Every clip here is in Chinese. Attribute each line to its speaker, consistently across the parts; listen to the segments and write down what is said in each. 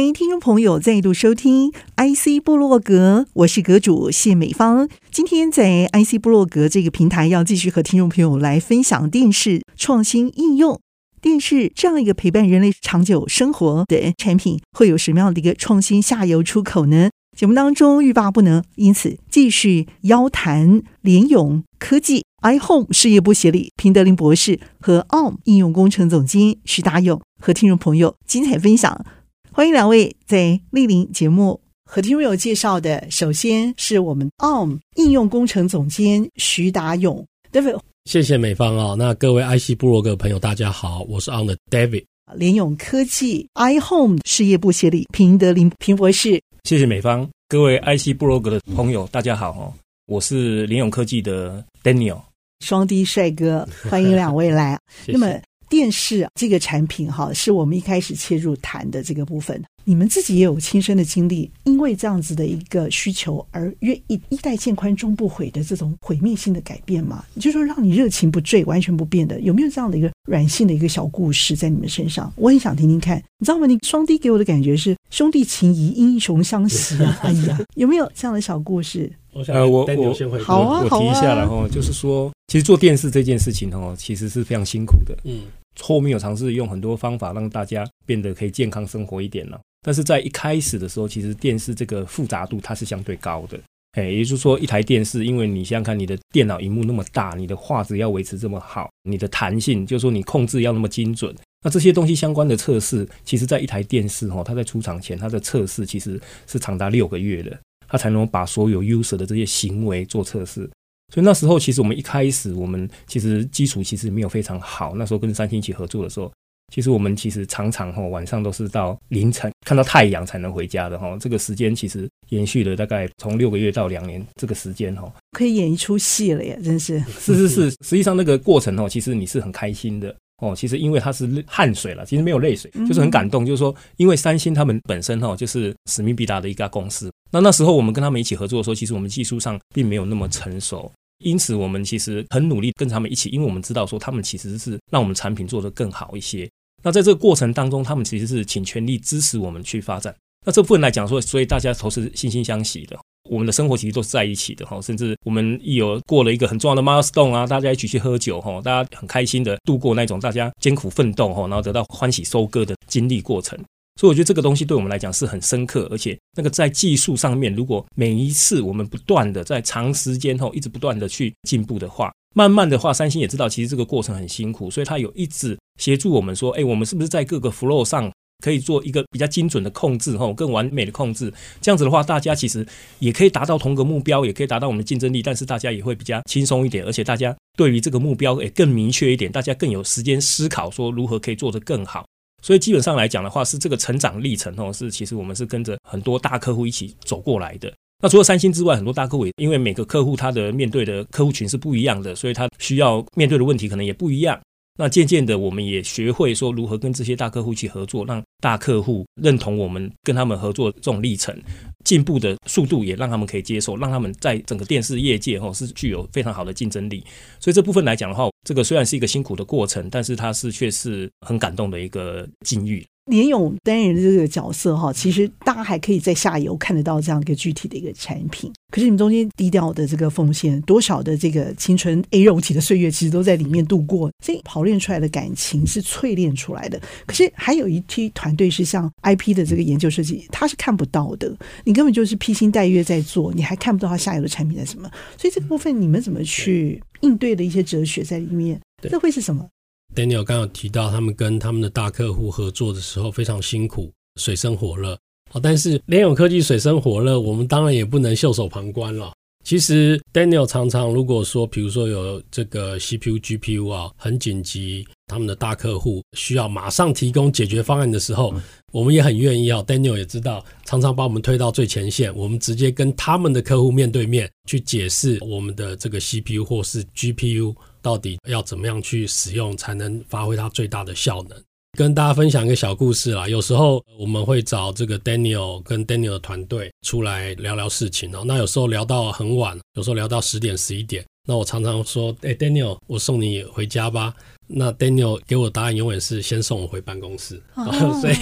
Speaker 1: 欢迎听众朋友再度收听 IC 部落格，我是阁主谢美芳。今天在 IC 部落格这个平台，要继续和听众朋友来分享电视创新应用。电视这样一个陪伴人类长久生活的产品，会有什么样的一个创新下游出口呢？节目当中欲罢不能，因此继续邀谈联咏科技 iHome 事业部协理平德林博士和 ARM 应用工程总监徐达勇，和听众朋友精彩分享。欢迎两位在莅临节目和听众朋友介绍的，首先是我们 ARM 应用工程总监徐达勇，David。
Speaker 2: 谢谢美方啊，那各位 IC 部落格朋友大家好，我是 ARM 的 David。
Speaker 1: 联咏科技 iHome 事业部协理平德林平博士。
Speaker 3: 谢谢美方，各位 IC 部落格的朋友大家好哦，我是联咏科技的 Daniel。
Speaker 1: 双 D 帅哥，欢迎两位来。
Speaker 2: 谢谢。
Speaker 1: 那么。电视这个产品哈，是我们一开始切入谈的这个部分。你们自己也有亲身的经历，因为这样子的一个需求而愿意一代渐宽终不悔的这种毁灭性的改变嘛？就是说让你热情不坠、完全不变的，有没有这样的一个软性的一个小故事在你们身上？我很想听听看。你知道吗？你双低给我的感觉是兄弟情谊、英雄相惜啊！哎呀，有没有这样的小故事？
Speaker 3: 呃，我我
Speaker 1: 好啊，
Speaker 3: 我提一下然后就是说，其实做电视这件事情哦，其实是非常辛苦的。嗯。后面有尝试用很多方法让大家变得可以健康生活一点了，但是在一开始的时候，其实电视这个复杂度它是相对高的，哎，也就是说一台电视，因为你想想看，你的电脑荧幕那么大，你的画质要维持这么好，你的弹性，就是说你控制要那么精准，那这些东西相关的测试，其实在一台电视哦，它在出厂前，它的测试其实是长达六个月的，它才能把所有 user 的这些行为做测试。所以那时候，其实我们一开始，我们其实基础其实没有非常好。那时候跟三星一起合作的时候，其实我们其实常常哈晚上都是到凌晨看到太阳才能回家的哈。这个时间其实延续了大概从六个月到两年这个时间哈。
Speaker 1: 可以演一出戏了呀，真是。
Speaker 3: 是是是，实际上那个过程哦，其实你是很开心的哦。其实因为它是汗水了，其实没有泪水，就是很感动。就是说，因为三星他们本身哈就是使命必达的一家公司。那那时候我们跟他们一起合作的时候，其实我们技术上并没有那么成熟。因此，我们其实很努力跟他们一起，因为我们知道说他们其实是让我们产品做得更好一些。那在这个过程当中，他们其实是倾全力支持我们去发展。那这部分来讲说，所以大家都是惺惺相惜的。我们的生活其实都是在一起的哈，甚至我们一有过了一个很重要的 milestone 啊，大家一起去喝酒哈，大家很开心的度过那种大家艰苦奋斗哈，然后得到欢喜收割的经历过程。所以我觉得这个东西对我们来讲是很深刻，而且那个在技术上面，如果每一次我们不断的在长时间后一直不断的去进步的话，慢慢的话，三星也知道其实这个过程很辛苦，所以他有一直协助我们说，哎，我们是不是在各个 flow 上可以做一个比较精准的控制，吼，更完美的控制，这样子的话，大家其实也可以达到同个目标，也可以达到我们的竞争力，但是大家也会比较轻松一点，而且大家对于这个目标也更明确一点，大家更有时间思考说如何可以做得更好。所以基本上来讲的话，是这个成长历程哦，是其实我们是跟着很多大客户一起走过来的。那除了三星之外，很多大客户也因为每个客户他的面对的客户群是不一样的，所以他需要面对的问题可能也不一样。那渐渐的，我们也学会说如何跟这些大客户一起合作，让大客户认同我们跟他们合作这种历程，进步的速度也让他们可以接受，让他们在整个电视业界哈是具有非常好的竞争力。所以这部分来讲的话，这个虽然是一个辛苦的过程，但是它是却是很感动的一个境遇。
Speaker 1: 联勇担任这个角色哈，其实大家还可以在下游看得到这样一个具体的一个产品。可是你们中间低调的这个奉献，多少的这个青春 A 肉体的岁月，其实都在里面度过。这跑练出来的感情是淬炼出来的。可是还有一批团队是像 IP 的这个研究设计，他是看不到的。你根本就是披星戴月在做，你还看不到他下游的产品在什么。所以这个部分你们怎么去应对的一些哲学在里面？这会是什么
Speaker 2: ？Daniel 刚刚有提到，他们跟他们的大客户合作的时候非常辛苦，水深火热。好但是联友科技水深火热，我们当然也不能袖手旁观了。其实 Daniel 常常如果说，比如说有这个 CPU、GPU 啊，很紧急，他们的大客户需要马上提供解决方案的时候，嗯、我们也很愿意啊。Daniel 也知道，常常把我们推到最前线，我们直接跟他们的客户面对面去解释我们的这个 CPU 或是 GPU 到底要怎么样去使用，才能发挥它最大的效能。跟大家分享一个小故事啦。有时候我们会找这个 Daniel 跟 Daniel 的团队出来聊聊事情哦。那有时候聊到很晚，有时候聊到十点十一点。那我常常说：“哎，Daniel，我送你回家吧。”那 Daniel 给我答案永远是先送我回办公室。哦、所以，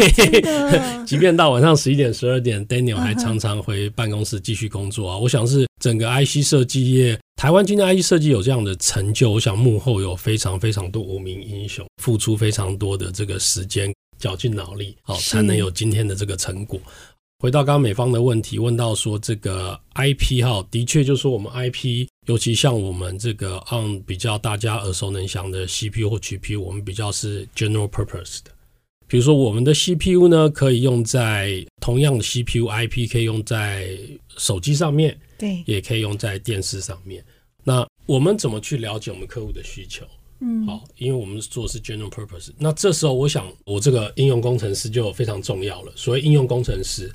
Speaker 2: 即便到晚上十一点十二点，Daniel 还常常回办公室继续工作啊。我想是整个 IC 设计业。台湾今天 IC 设计有这样的成就，我想幕后有非常非常多无名英雄，付出非常多的这个时间，绞尽脑力，好才能有今天的这个成果。回到刚刚美方的问题，问到说这个 IP 哈，的确就是说我们 IP，尤其像我们这个 on 比较大家耳熟能详的 CPU 或 GPU，我们比较是 general purpose 的。比如说我们的 CPU 呢，可以用在同样的 CPU IP 可以用在手机上面。对，也可以用在电视上面。那我们怎么去了解我们客户的需求？嗯，好，因为我们做的是 general purpose。那这时候，我想我这个应用工程师就非常重要了。所谓应用工程师，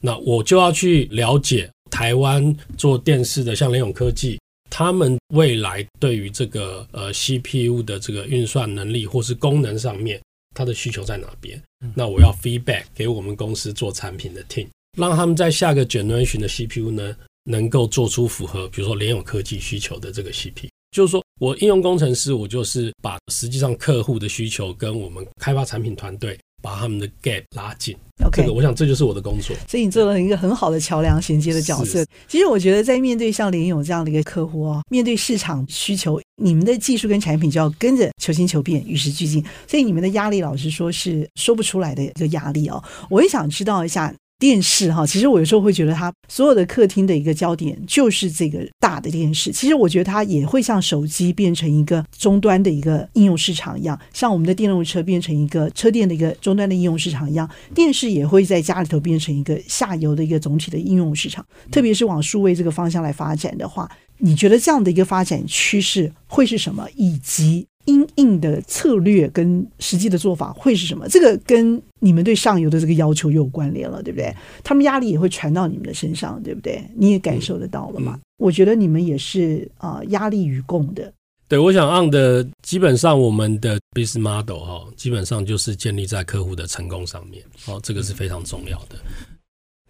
Speaker 2: 那我就要去了解台湾做电视的，像联咏科技，他们未来对于这个呃 CPU 的这个运算能力或是功能上面，它的需求在哪边？那我要 feedback 给我们公司做产品的 team，让他们在下个 generation 的 CPU 呢，能够做出符合，比如说联友科技需求的这个 CPU，就是说我应用工程师，我就是把实际上客户的需求跟我们开发产品团队把他们的 gap 拉近。OK，这个我想这就是我的工作。所以你做了一个很好的桥梁衔接的角色。其实我觉得在面对像联友这样的一个客户哦，面对市场需求，你们的技术跟产品就要跟着求新求变，与时俱进。所以你们的压力，老实说是说不出来的一个压力哦。我也想知道一下。电视哈，其实我有时候会觉得它所有的客厅的一个焦点就是这个大的电视。其实我觉得它也会像手机变成一个终端的一个应用市场一样，像我们的电动车变成一个车电的一个终端的应用市场一样，电视也会在家里头变成一个下游的一个总体的应用市场。特别是往数位这个方向来发展的话，你觉得这样的一个发展趋势会是什么？以及因应的策略跟实际的做法会是什么？这个跟你们对上游的这个要求又有关联了，对不对？他们压力也会传到你们的身上，对不对？你也感受得到了嘛？我觉得你们也是啊、呃，压力与共的。对，我想 on 的基本上我们的 business model 哈，基本上就是建立在客户的成功上面，哦，这个是非常重要的。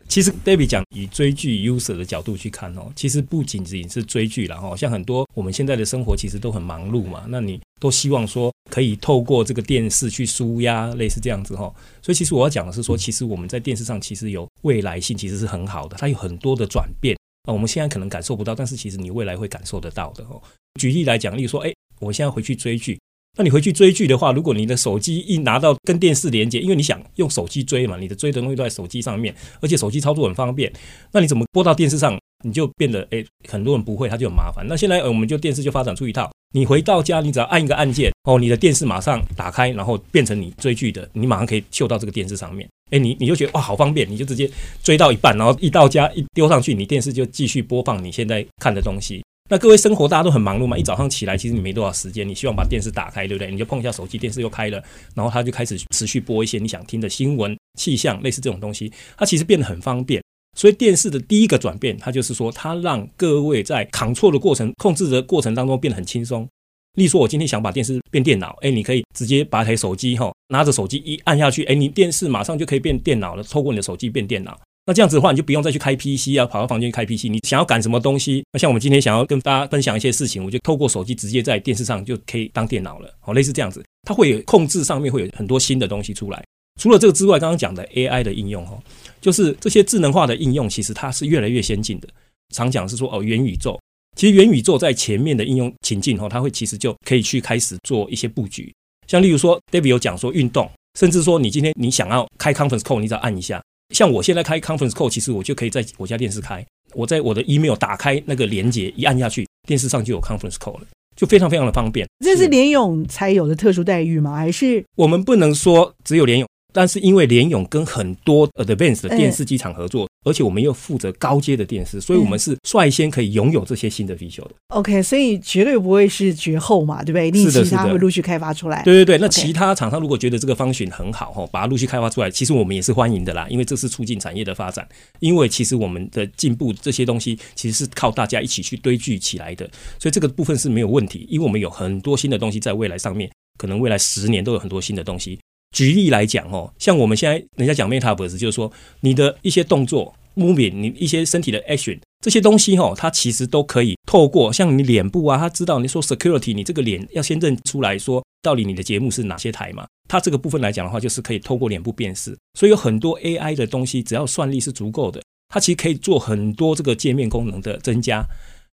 Speaker 3: 其实，David 讲以追剧 user 的角度去看哦，其实不仅仅是追剧了哈，像很多我们现在的生活其实都很忙碌嘛，那你都希望说可以透过这个电视去舒压，类似这样子哈。所以，其实我要讲的是说，其实我们在电视上其实有未来性，其实是很好的，它有很多的转变啊，我们现在可能感受不到，但是其实你未来会感受得到的哦。举例来讲，例如说，哎，我现在回去追剧。那你回去追剧的话，如果你的手机一拿到跟电视连接，因为你想用手机追嘛，你的追的东西都在手机上面，而且手机操作很方便，那你怎么播到电视上？你就变得诶，很多人不会，他就很麻烦。那现在我们就电视就发展出一套，你回到家，你只要按一个按键，哦，你的电视马上打开，然后变成你追剧的，你马上可以秀到这个电视上面。诶，你你就觉得哇，好方便，你就直接追到一半，然后一到家一丢上去，你电视就继续播放你现在看的东西。那各位生活大家都很忙碌嘛，一早上起来其实你没多少时间，你希望把电视打开，对不对？你就碰一下手机，电视又开了，然后它就开始持续播一些你想听的新闻、气象，类似这种东西，它其实变得很方便。所以电视的第一个转变，它就是说，它让各位在 control 的过程、控制的过程当中变得很轻松。例如说，我今天想把电视变电脑，哎，你可以直接把台手机哈，拿着手机一按下去，哎，你电视马上就可以变电脑了，透过你的手机变电脑。那这样子的话，你就不用再去开 PC 啊，跑到房间去开 PC。你想要赶什么东西？那像我们今天想要跟大家分享一些事情，我就透过手机直接在电视上就可以当电脑了。好，类似这样子，它会有控制上面会有很多新的东西出来。除了这个之外，刚刚讲的 AI 的应用哈，就是这些智能化的应用，其实它是越来越先进的。常讲是说哦，元宇宙，其实元宇宙在前面的应用情境哈，它会其实就可以去开始做一些布局。像例如说，David 有讲说运动，甚至说你今天你想要开 Conference Call，你只要按一下。像我现在开 conference call，其实我就可以在我家电视开，我在我的 email 打开那个连接，一按下去，电视上就有 conference call 了，就非常非常的方便。
Speaker 1: 这是联咏才有的特殊待遇吗？还是
Speaker 3: 我们不能说只有联咏，但是因为联咏跟很多 advanced 的电视机厂合作，嗯、而且我们又负责高阶的电视，所以我们是率先可以拥有这些新的 feature 的。
Speaker 1: OK，所以绝对不会是绝后嘛，对不对？一定其他会陆续开发出来。
Speaker 3: 对对对，那其他厂商如果觉得这个 function 很好哈，把它陆续开发出来，其实我们也是欢迎的啦，因为这是促进产业的发展。因为其实我们的进步这些东西其实是靠大家一起去堆聚起来的，所以这个部分是没有问题。因为我们有很多新的东西在未来上面，可能未来十年都有很多新的东西。举例来讲哦，像我们现在人家讲 Metaverse，就是说你的一些动作、movement，你一些身体的 action，这些东西哈，它其实都可以透过像你脸部啊，它知道你说 security，你这个脸要先认出来说到底你的节目是哪些台嘛，它这个部分来讲的话，就是可以透过脸部辨识，所以有很多 AI 的东西，只要算力是足够的，它其实可以做很多这个界面功能的增加。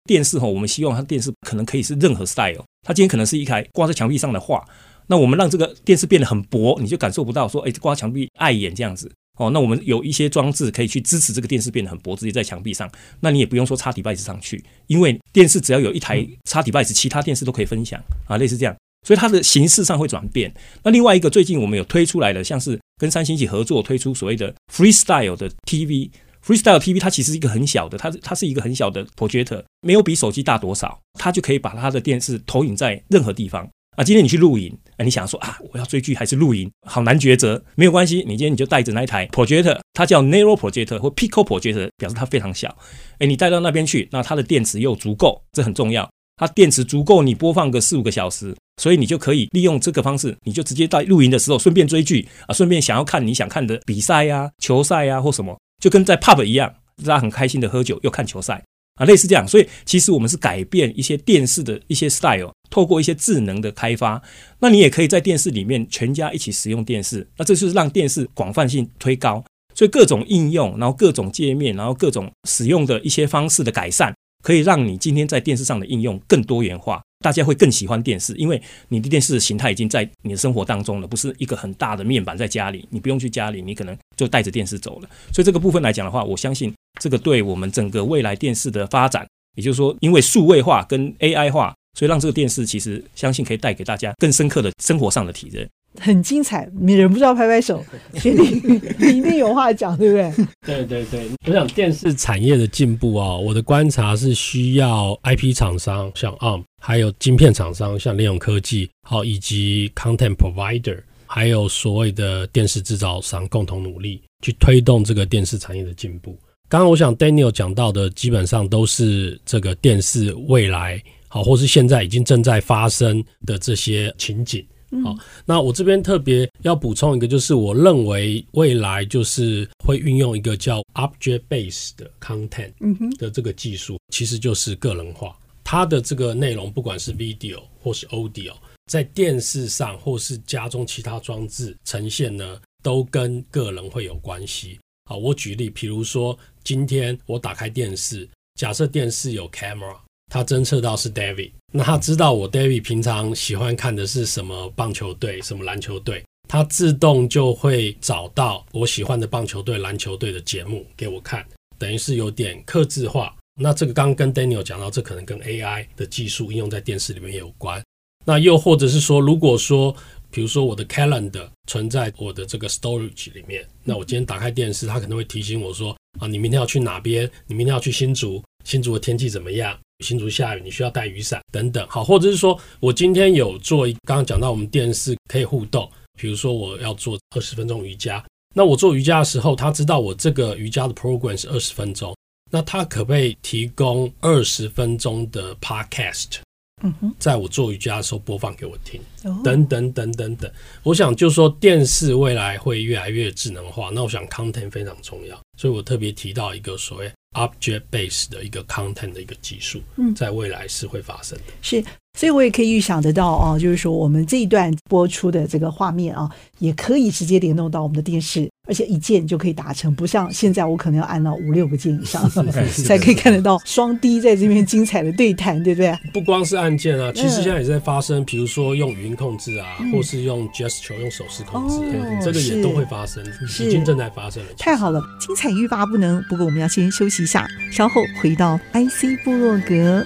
Speaker 3: 电视哈，我们希望它电视可能可以是任何 style，它今天可能是一台挂在墙壁上的画。那我们让这个电视变得很薄，你就感受不到说，哎，挂墙壁碍眼这样子哦。那我们有一些装置可以去支持这个电视变得很薄，直接在墙壁上。那你也不用说插 device 上去，因为电视只要有一台插 device，其他电视都可以分享啊，类似这样。所以它的形式上会转变。那另外一个最近我们有推出来的，像是跟三星一起合作推出所谓的 Freestyle 的 TV，Freestyle TV 它其实是一个很小的，它它是一个很小的 projector，没有比手机大多少，它就可以把它的电视投影在任何地方。啊，今天你去露营，啊，你想说啊，我要追剧还是露营？好难抉择。没有关系，你今天你就带着那一台 projector，它叫 narrow projector 或 pico projector，表示它非常小。哎，你带到那边去，那它的电池又足够，这很重要。它电池足够，你播放个四五个小时，所以你就可以利用这个方式，你就直接在露营的时候顺便追剧啊，顺便想要看你想看的比赛呀、啊、球赛呀、啊、或什么，就跟在 pub 一样，大家很开心的喝酒又看球赛。啊，类似这样，所以其实我们是改变一些电视的一些 style，透过一些智能的开发，那你也可以在电视里面全家一起使用电视，那这就是让电视广泛性推高，所以各种应用，然后各种界面，然后各种使用的一些方式的改善，可以让你今天在电视上的应用更多元化。大家会更喜欢电视，因为你的电视形态已经在你的生活当中了，不是一个很大的面板在家里，你不用去家里，你可能就带着电视走了。所以这个部分来讲的话，我相信这个对我们整个未来电视的发展，也就是说，因为数位化跟 AI 化，所以让这个电视其实相信可以带给大家更深刻的生活上的体验。
Speaker 1: 很精彩，你忍不住要拍拍手，确定你一定有话讲，对不对？
Speaker 2: 对对对，我想电视产业的进步啊，我的观察是需要 IP 厂商像 ARM，还有晶片厂商像联咏科技，好，以及 Content Provider，还有所谓的电视制造商共同努力去推动这个电视产业的进步。刚刚我想 Daniel 讲到的，基本上都是这个电视未来好，或是现在已经正在发生的这些情景。好，那我这边特别要补充一个，就是我认为未来就是会运用一个叫 object-based 的 content 的这个技术，其实就是个人化。它的这个内容，不管是 video 或是 audio，在电视上或是家中其他装置呈现呢，都跟个人会有关系。好，我举例，比如说今天我打开电视，假设电视有 camera。它侦测到是 David，那他知道我 David 平常喜欢看的是什么棒球队、什么篮球队，他自动就会找到我喜欢的棒球队、篮球队的节目给我看，等于是有点克制化。那这个刚刚跟 Daniel 讲到，这可能跟 AI 的技术应用在电视里面有关。那又或者是说，如果说，比如说我的 Calendar 存在我的这个 Storage 里面，那我今天打开电视，它可能会提醒我说，啊，你明天要去哪边？你明天要去新竹，新竹的天气怎么样？新竹下雨，你需要带雨伞等等。好，或者是说我今天有做一，刚刚讲到我们电视可以互动，比如说我要做二十分钟瑜伽，那我做瑜伽的时候，他知道我这个瑜伽的 program 是二十分钟，那他可不可以提供二十分钟的 podcast？嗯哼，在我做瑜伽的时候播放给我听，等等等等等。我想就说电视未来会越来越智能化，那我想 content 非常重要，所以我特别提到一个所谓。Object-based 的一个 content 的一个技术，嗯，在未来是会发生的。
Speaker 1: 是，所以我也可以预想得到啊，就是说我们这一段播出的这个画面啊，也可以直接联动到我们的电视，而且一键就可以达成，不像现在我可能要按到五六个 键以上 才可以看得到双 D 在这边精彩的对谈，对不对？
Speaker 2: 不光是按键啊，其实现在也在发生，比如说用语音控制啊，嗯、或是用 gesture 用手势控制，哦、这个也都会发生，已经正在发生了。
Speaker 1: 太好了，精彩欲罢不能。不过我们要先休息一下，稍后回到 IC 部落格。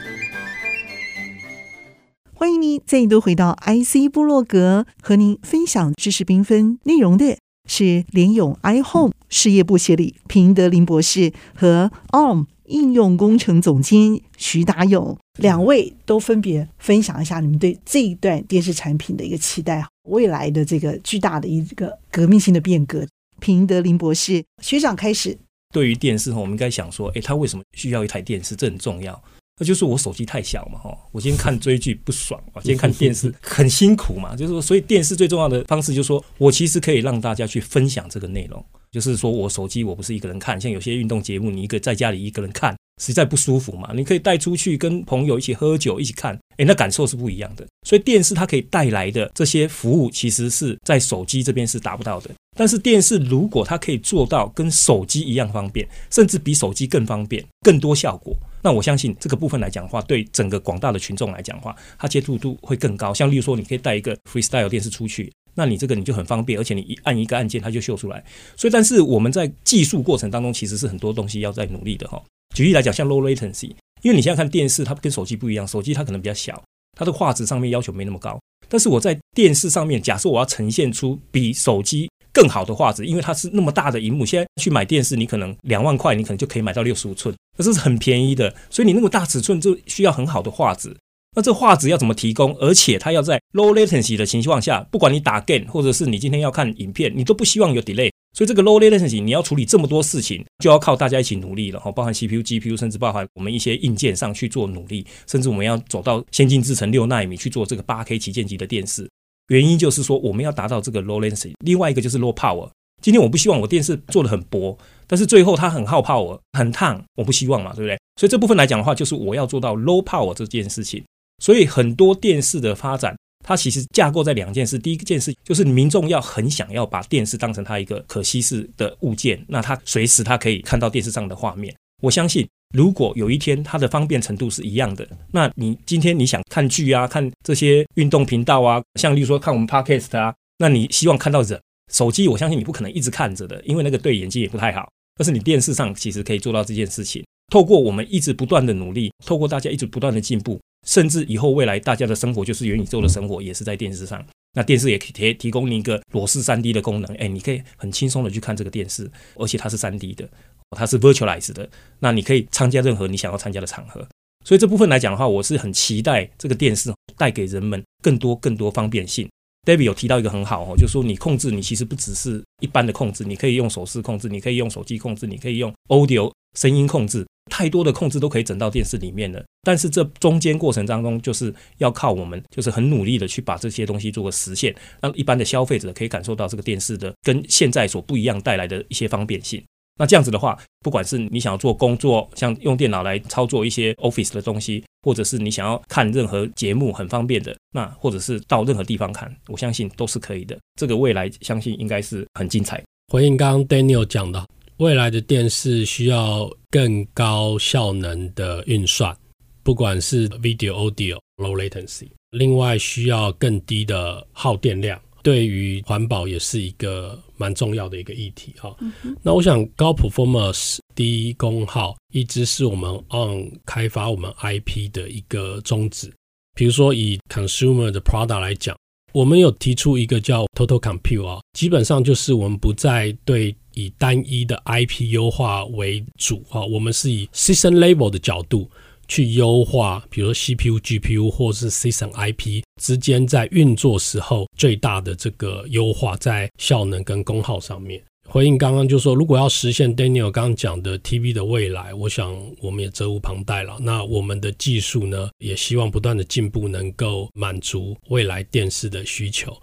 Speaker 1: 欢迎您再度回到 IC 部落格，和您分享知识缤纷内容的是联咏 iHome 事业部协理平德林博士和 ARM 应用工程总监徐达勇两位都分别分享一下你们对这一段电视产品的一个期待，未来的这个巨大的一个革命性的变革。平德林博士学长开始，
Speaker 3: 对于电视，我们应该想说，诶，他为什么需要一台电视？这很重要。那就是我手机太小嘛，哈，我今天看追剧不爽我，今天看电视很辛苦嘛，就是说，所以电视最重要的方式就是说我其实可以让大家去分享这个内容，就是说我手机我不是一个人看，像有些运动节目，你一个在家里一个人看实在不舒服嘛，你可以带出去跟朋友一起喝酒一起看，诶，那感受是不一样的。所以电视它可以带来的这些服务，其实是在手机这边是达不到的。但是电视如果它可以做到跟手机一样方便，甚至比手机更方便、更多效果。那我相信这个部分来讲的话，对整个广大的群众来讲的话，它接触度会更高。像例如说，你可以带一个 Freestyle 电视出去，那你这个你就很方便，而且你一按一个按键，它就秀出来。所以，但是我们在技术过程当中，其实是很多东西要在努力的哈。举例来讲，像 Low Latency，因为你现在看电视，它跟手机不一样，手机它可能比较小，它的画质上面要求没那么高。但是我在电视上面，假设我要呈现出比手机更好的画质，因为它是那么大的荧幕。现在去买电视，你可能两万块，你可能就可以买到六十五寸，那这是很便宜的。所以你那么大尺寸就需要很好的画质。那这画质要怎么提供？而且它要在 low latency 的情况下，不管你打 game 或者是你今天要看影片，你都不希望有 delay。所以这个 low latency 你要处理这么多事情，就要靠大家一起努力了。哈，包含 CPU、GPU，甚至包含我们一些硬件上去做努力，甚至我们要走到先进制程六纳米去做这个八 K 旗舰级的电视。原因就是说，我们要达到这个 low latency，另外一个就是 low power。今天我不希望我电视做的很薄，但是最后它很耗 power，很烫，我不希望嘛，对不对？所以这部分来讲的话，就是我要做到 low power 这件事情。所以很多电视的发展，它其实架构在两件事。第一件事就是民众要很想要把电视当成它一个可稀释的物件，那它随时它可以看到电视上的画面。我相信。如果有一天它的方便程度是一样的，那你今天你想看剧啊，看这些运动频道啊，像例如说看我们 Podcast 啊，那你希望看到人，手机我相信你不可能一直看着的，因为那个对眼睛也不太好。但是你电视上其实可以做到这件事情，透过我们一直不断的努力，透过大家一直不断的进步，甚至以后未来大家的生活就是元宇宙的生活，也是在电视上。那电视也可以提提供你一个裸视 3D 的功能，哎，你可以很轻松的去看这个电视，而且它是 3D 的。它是 virtualized 的，那你可以参加任何你想要参加的场合。所以这部分来讲的话，我是很期待这个电视带给人们更多更多方便性。David 有提到一个很好哦，就是说你控制你其实不只是一般的控制，你可以用手势控制，你可以用手机控制，你可以用 audio 声音控制，太多的控制都可以整到电视里面了。但是这中间过程当中，就是要靠我们就是很努力的去把这些东西做个实现，让一般的消费者可以感受到这个电视的跟现在所不一样带来的一些方便性。那这样子的话，不管是你想要做工作，像用电脑来操作一些 Office 的东西，或者是你想要看任何节目很方便的，那或者是到任何地方看，我相信都是可以的。这个未来相信应该是很精彩。
Speaker 2: 回应刚刚 Daniel 讲的，未来的电视需要更高效能的运算，不管是 Video、Audio、Low Latency，另外需要更低的耗电量。对于环保也是一个蛮重要的一个议题哈。那我想高 performance 低功耗一直是我们 on 开发我们 IP 的一个宗旨。比如说以 consumer 的 product 来讲，我们有提出一个叫 total compute 啊，基本上就是我们不再对以单一的 IP 优化为主哈，我们是以 system level 的角度。去优化，比如说 CPU、GPU 或是 System IP 之间在运作时候最大的这个优化，在效能跟功耗上面。回应刚刚就说，如果要实现 Daniel 刚刚讲的 TV 的未来，我想我们也责无旁贷了。那我们的技术呢，也希望不断的进步，能够满足未来电视的需求。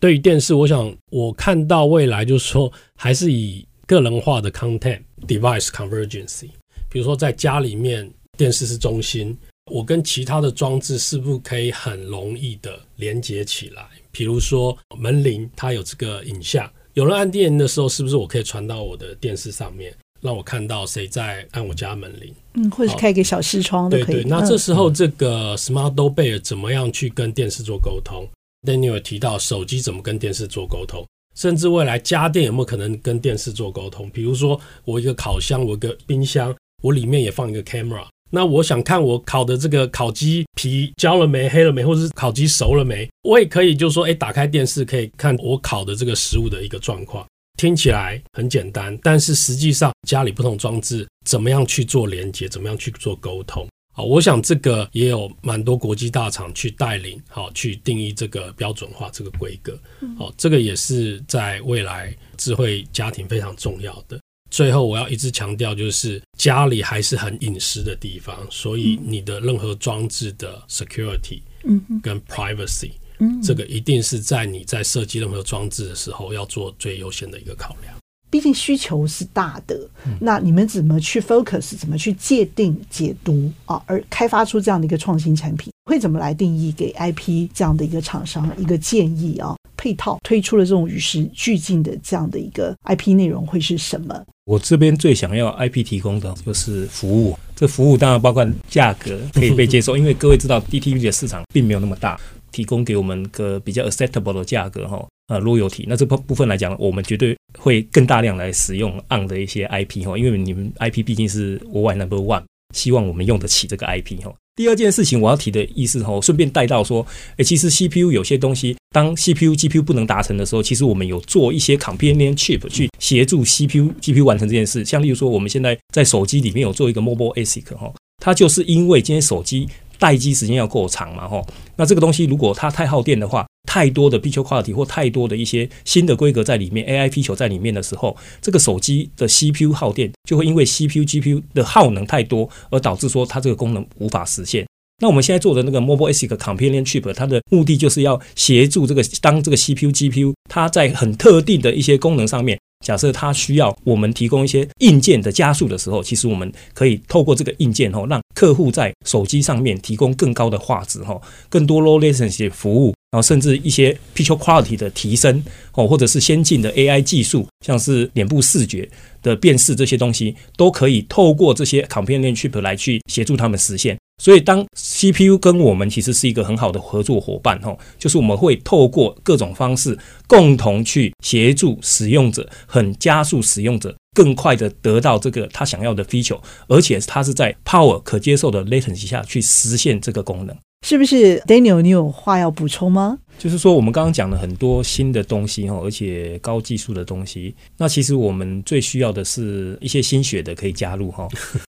Speaker 2: 对于电视，我想我看到未来就是说，还是以个人化的 Content Device Convergence，比如说在家里面。电视是中心，我跟其他的装置是不是可以很容易的连接起来？比如说门铃，它有这个影像，有人按电铃的时候，是不是我可以传到我的电视上面，让我看到谁在按我家门铃？
Speaker 1: 嗯，或者开个小视窗都可以。
Speaker 2: 对对，那这时候这个 Smart Doorbell 怎么样去跟电视做沟通？，Daniel 提到手机怎么跟电视做沟通，甚至未来家电有没有可能跟电视做沟通？比如说我一个烤箱，我一个冰箱，我里面也放一个 camera。那我想看我烤的这个烤鸡皮焦了没、黑了没，或者是烤鸡熟了没，我也可以就说，哎，打开电视可以看我烤的这个食物的一个状况。听起来很简单，但是实际上家里不同装置怎么样去做连接，怎么样去做沟通？好，我想这个也有蛮多国际大厂去带领，好去定义这个标准化这个规格。好，这个也是在未来智慧家庭非常重要的。最后，我要一直强调，就是家里还是很隐私的地方，所以你的任何装置的 security，嗯，跟 privacy，嗯，这个一定是在你在设计任何装置的时候要做最优先的一个考量。
Speaker 1: 毕竟需求是大的，那你们怎么去 focus，怎么去界定、解读啊，而开发出这样的一个创新产品，会怎么来定义给 IP 这样的一个厂商一个建议啊？配套推出了这种与时俱进的这样的一个 IP 内容会是什么？
Speaker 3: 我这边最想要 IP 提供的就是服务，这服务当然包括价格可以被接受，因为各位知道 DTV 的市场并没有那么大，提供给我们个比较 acceptable 的价格哈，呃，royalty，那这部分来讲，我们绝对会更大量来使用 on 的一些 IP 哈，因为你们 IP 毕竟是 worldwide number one，希望我们用得起这个 IP 哈。第二件事情我要提的意思哈，顺便带到说，诶，其实 CPU 有些东西，当 CPU、GPU 不能达成的时候，其实我们有做一些 companion chip 去协助 CPU、GPU 完成这件事。像例如说，我们现在在手机里面有做一个 mobile ASIC 哈，它就是因为今天手机待机时间要够长嘛吼，那这个东西如果它太耗电的话。太多的 feature quality 或太多的一些新的规格在里面，A I P 球在里面的时候，这个手机的 CPU 耗电就会因为 CPU、GPU 的耗能太多，而导致说它这个功能无法实现。那我们现在做的那个 Mobile ASIC Companion Chip，它的目的就是要协助这个当这个 CPU、GPU 它在很特定的一些功能上面。假设它需要我们提供一些硬件的加速的时候，其实我们可以透过这个硬件吼，让客户在手机上面提供更高的画质吼，更多 low latency 服务，然后甚至一些 picture quality 的提升哦，或者是先进的 AI 技术，像是脸部视觉的辨识这些东西，都可以透过这些 companion chip 来去协助他们实现。所以，当 CPU 跟我们其实是一个很好的合作伙伴，吼，就是我们会透过各种方式，共同去协助使用者，很加速使用者更快的得到这个他想要的 feature，而且它是在 power 可接受的 latency 下去实现这个功能。
Speaker 1: 是不是 Daniel？你有话要补充吗？
Speaker 3: 就是说，我们刚刚讲了很多新的东西，哈，而且高技术的东西。那其实我们最需要的是一些新血的可以加入，哈。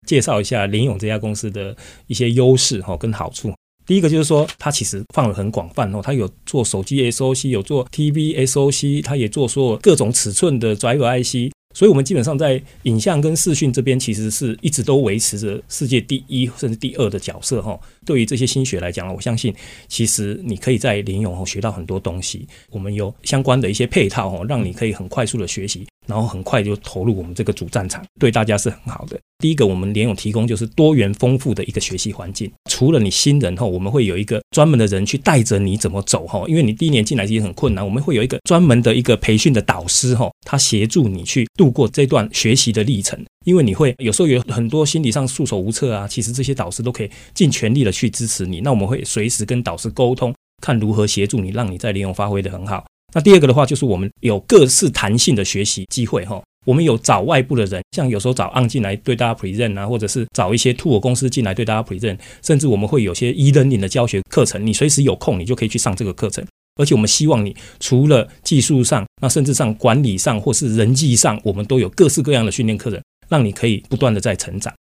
Speaker 3: 介绍一下联咏这家公司的一些优势哈跟好处。第一个就是说，它其实放的很广泛哦，它有做手机 SOC，有做 TV SOC，它也做所有各种尺寸的 Drive IC。所以，我们基本上在影像跟视讯这边，其实是一直都维持着世界第一甚至第二的角色哈。对于这些新学来讲，我相信其实你可以在联咏学到很多东西。我们有相关的一些配套哈，让你可以很快速的学习。然后很快就投入我们这个主战场，对大家是很好的。第一个，我们联咏提供就是多元丰富的一个学习环境。除了你新人后，我们会有一个专门的人去带着你怎么走哈，因为你第一年进来其实很困难，我们会有一个专门的一个培训的导师哈，他协助你去度过这段学习的历程。因为你会有时候有很多心理上束手无策啊，其实这些导师都可以尽全力的去支持你。那我们会随时跟导师沟通，看如何协助你，让你在联咏发挥得很好。那第二个的话，就是我们有各式弹性的学习机会哈。我们有找外部的人，像有时候找 on 进来对大家 present 啊，或者是找一些 to 我公司进来对大家 present，甚至我们会有些 e-learning 的教学课程，你随时有空，你就可以去上这个课程。而且我们希望你除了技术上，那甚至上管理上或是人际上，我们都有各式各样的训练课程，让你可以不断的在成长。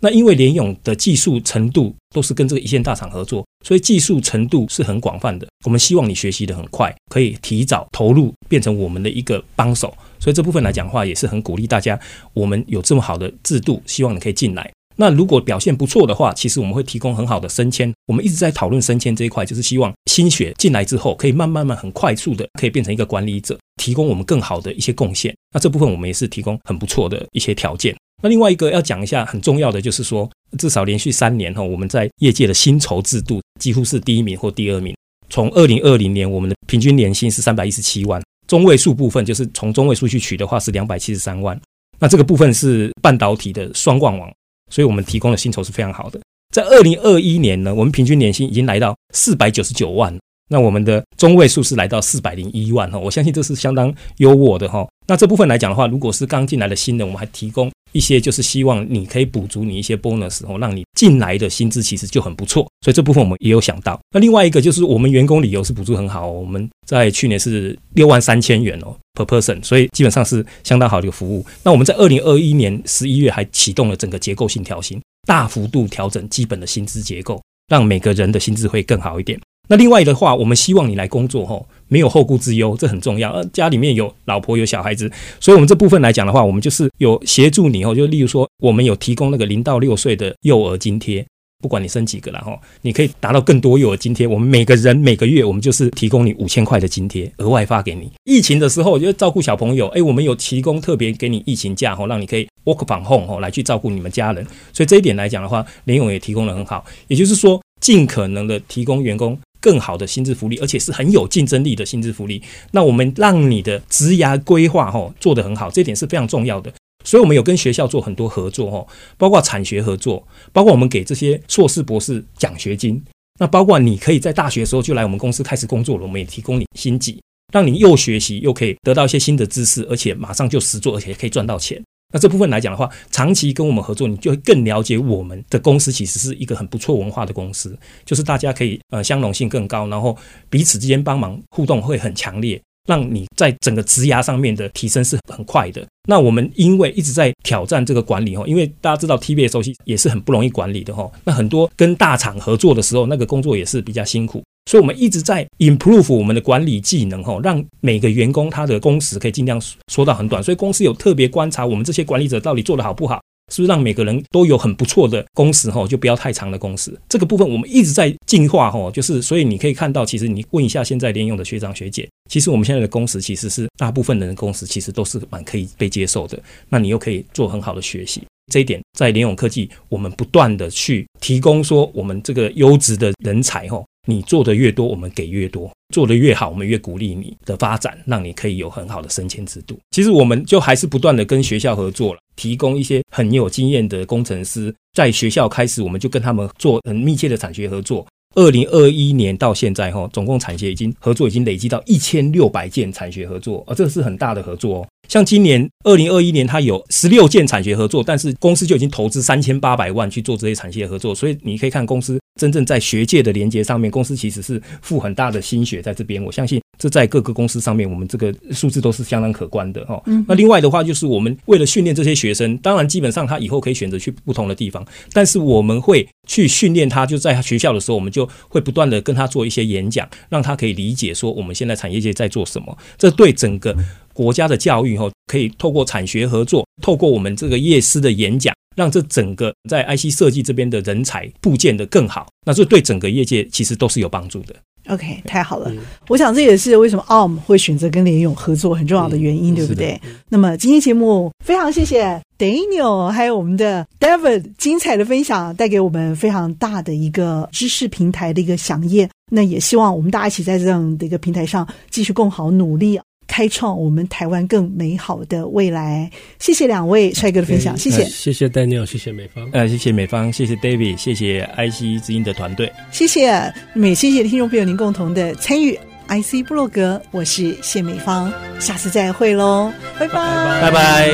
Speaker 3: 那因为联勇的技术程度都是跟这个一线大厂合作，所以技术程度是很广泛的。我们希望你学习的很快，可以提早投入，变成我们的一个帮手。所以这部分来讲的话，也是很鼓励大家。我们有这么好的制度，希望你可以进来。那如果表现不错的话，其实我们会提供很好的升迁。我们一直在讨论升迁这一块，就是希望新血进来之后，可以慢慢慢很快速的可以变成一个管理者，提供我们更好的一些贡献。那这部分我们也是提供很不错的一些条件。那另外一个要讲一下很重要的，就是说，至少连续三年哈，我们在业界的薪酬制度几乎是第一名或第二名。从二零二零年，我们的平均年薪是三百一十七万，中位数部分就是从中位数去取的话是两百七十三万。那这个部分是半导体的双冠王，所以我们提供的薪酬是非常好的。在二零二一年呢，我们平均年薪已经来到四百九十九万。那我们的中位数是来到四百零一万哈，我相信这是相当优渥的哈。那这部分来讲的话，如果是刚进来的新人，我们还提供一些就是希望你可以补足你一些 bonus 哦，让你进来的薪资其实就很不错，所以这部分我们也有想到。那另外一个就是我们员工旅游是补助很好，我们在去年是六万三千元哦 per person，所以基本上是相当好的一个服务。那我们在二零二一年十一月还启动了整个结构性调薪，大幅度调整基本的薪资结构，让每个人的薪资会更好一点。那另外的话，我们希望你来工作吼，没有后顾之忧，这很重要。呃，家里面有老婆有小孩子，所以我们这部分来讲的话，我们就是有协助你哦，就例如说，我们有提供那个零到六岁的幼儿津贴，不管你生几个了哈，你可以达到更多幼儿津贴。我们每个人每个月，我们就是提供你五千块的津贴，额外发给你。疫情的时候，就照顾小朋友，哎，我们有提供特别给你疫情假吼，让你可以 work from home 吼，来去照顾你们家人。所以这一点来讲的话，联咏也提供得很好，也就是说，尽可能的提供员工。更好的薪资福利，而且是很有竞争力的薪资福利。那我们让你的职涯规划哈做得很好，这点是非常重要的。所以，我们有跟学校做很多合作哈，包括产学合作，包括我们给这些硕士博士奖学金。那包括你可以在大学的时候就来我们公司开始工作了，我们也提供你薪级，让你又学习又可以得到一些新的知识，而且马上就实做，而且可以赚到钱。那这部分来讲的话，长期跟我们合作，你就会更了解我们的公司其实是一个很不错文化的公司，就是大家可以呃相容性更高，然后彼此之间帮忙互动会很强烈，让你在整个职涯上面的提升是很快的。那我们因为一直在挑战这个管理哈，因为大家知道 TBS 熟悉也是很不容易管理的哈，那很多跟大厂合作的时候，那个工作也是比较辛苦。所以，我们一直在 improve 我们的管理技能，吼，让每个员工他的工时可以尽量缩到很短。所以，公司有特别观察我们这些管理者到底做得好不好，是不是让每个人都有很不错的工时，吼，就不要太长的工时。这个部分我们一直在进化，吼，就是所以你可以看到，其实你问一下现在联咏的学长学姐，其实我们现在的工时其实是大部分人的工时其实都是蛮可以被接受的。那你又可以做很好的学习，这一点在联咏科技，我们不断的去提供说我们这个优质的人才，吼。你做的越多，我们给越多；做的越好，我们越鼓励你的发展，让你可以有很好的升迁制度。其实我们就还是不断的跟学校合作了，提供一些很有经验的工程师，在学校开始，我们就跟他们做很密切的产学合作。二零二一年到现在，哈，总共产学已经合作已经累积到一千六百件产学合作，啊，这是很大的合作哦。像今年二零二一年，它有十六件产学合作，但是公司就已经投资三千八百万去做这些产学合作，所以你可以看公司真正在学界的连接上面，公司其实是付很大的心血在这边。我相信这在各个公司上面，我们这个数字都是相当可观的哈。那另外的话，就是我们为了训练这些学生，当然基本上他以后可以选择去不同的地方，但是我们会去训练他，就在他学校的时候，我们就会不断的跟他做一些演讲，让他可以理解说我们现在产业界在做什么。这对整个国家的教育哈，可以透过产学合作，透过我们这个业师的演讲，让这整个在 IC 设计这边的人才部件的更好，那这对整个业界其实都是有帮助的。
Speaker 1: OK，太好了，嗯、我想这也是为什么 ARM 会选择跟联勇合作很重要的原因，嗯、对不对？那么今天节目非常谢谢 Daniel 还有我们的 David 精彩的分享，带给我们非常大的一个知识平台的一个饗宴。那也希望我们大家一起在这样的一个平台上继续共好努力。开创我们台湾更美好的未来。谢谢两位帅哥的分享，谢谢，
Speaker 2: 谢谢 Daniel，谢谢美芳，
Speaker 3: 呃，谢谢美芳，谢谢 David，谢谢 IC 之音的团队，
Speaker 1: 谢谢，那么也谢谢听众朋友您共同的参与。IC 部落格，我是谢美芳，下次再会喽，拜拜，
Speaker 3: 拜拜，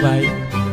Speaker 3: 拜拜。